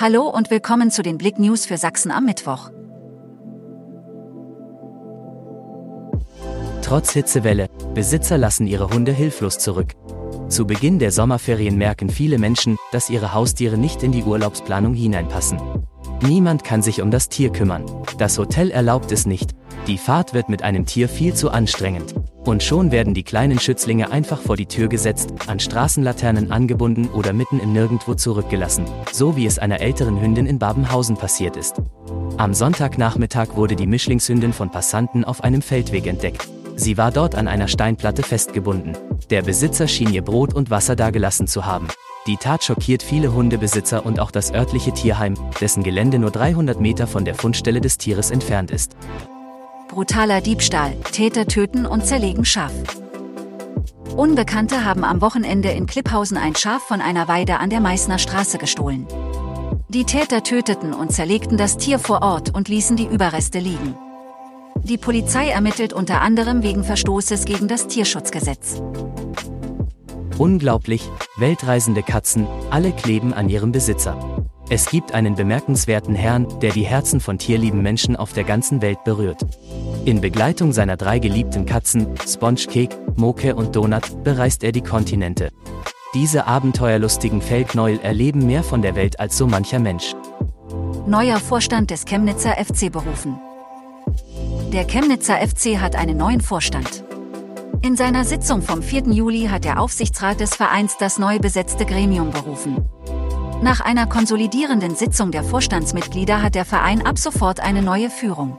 Hallo und willkommen zu den Blick News für Sachsen am Mittwoch. Trotz Hitzewelle, Besitzer lassen ihre Hunde hilflos zurück. Zu Beginn der Sommerferien merken viele Menschen, dass ihre Haustiere nicht in die Urlaubsplanung hineinpassen. Niemand kann sich um das Tier kümmern. Das Hotel erlaubt es nicht. Die Fahrt wird mit einem Tier viel zu anstrengend. Und schon werden die kleinen Schützlinge einfach vor die Tür gesetzt, an Straßenlaternen angebunden oder mitten im Nirgendwo zurückgelassen, so wie es einer älteren Hündin in Babenhausen passiert ist. Am Sonntagnachmittag wurde die Mischlingshündin von Passanten auf einem Feldweg entdeckt. Sie war dort an einer Steinplatte festgebunden. Der Besitzer schien ihr Brot und Wasser dagelassen zu haben. Die Tat schockiert viele Hundebesitzer und auch das örtliche Tierheim, dessen Gelände nur 300 Meter von der Fundstelle des Tieres entfernt ist. Brutaler Diebstahl, Täter töten und zerlegen Schaf. Unbekannte haben am Wochenende in Klipphausen ein Schaf von einer Weide an der Meißner Straße gestohlen. Die Täter töteten und zerlegten das Tier vor Ort und ließen die Überreste liegen. Die Polizei ermittelt unter anderem wegen Verstoßes gegen das Tierschutzgesetz. Unglaublich, weltreisende Katzen, alle kleben an ihrem Besitzer. Es gibt einen bemerkenswerten Herrn, der die Herzen von tierlieben Menschen auf der ganzen Welt berührt. In Begleitung seiner drei geliebten Katzen, Sponge Cake, Moke und Donut, bereist er die Kontinente. Diese abenteuerlustigen Feldknäuel erleben mehr von der Welt als so mancher Mensch. Neuer Vorstand des Chemnitzer FC berufen. Der Chemnitzer FC hat einen neuen Vorstand. In seiner Sitzung vom 4. Juli hat der Aufsichtsrat des Vereins das neu besetzte Gremium berufen. Nach einer konsolidierenden Sitzung der Vorstandsmitglieder hat der Verein ab sofort eine neue Führung.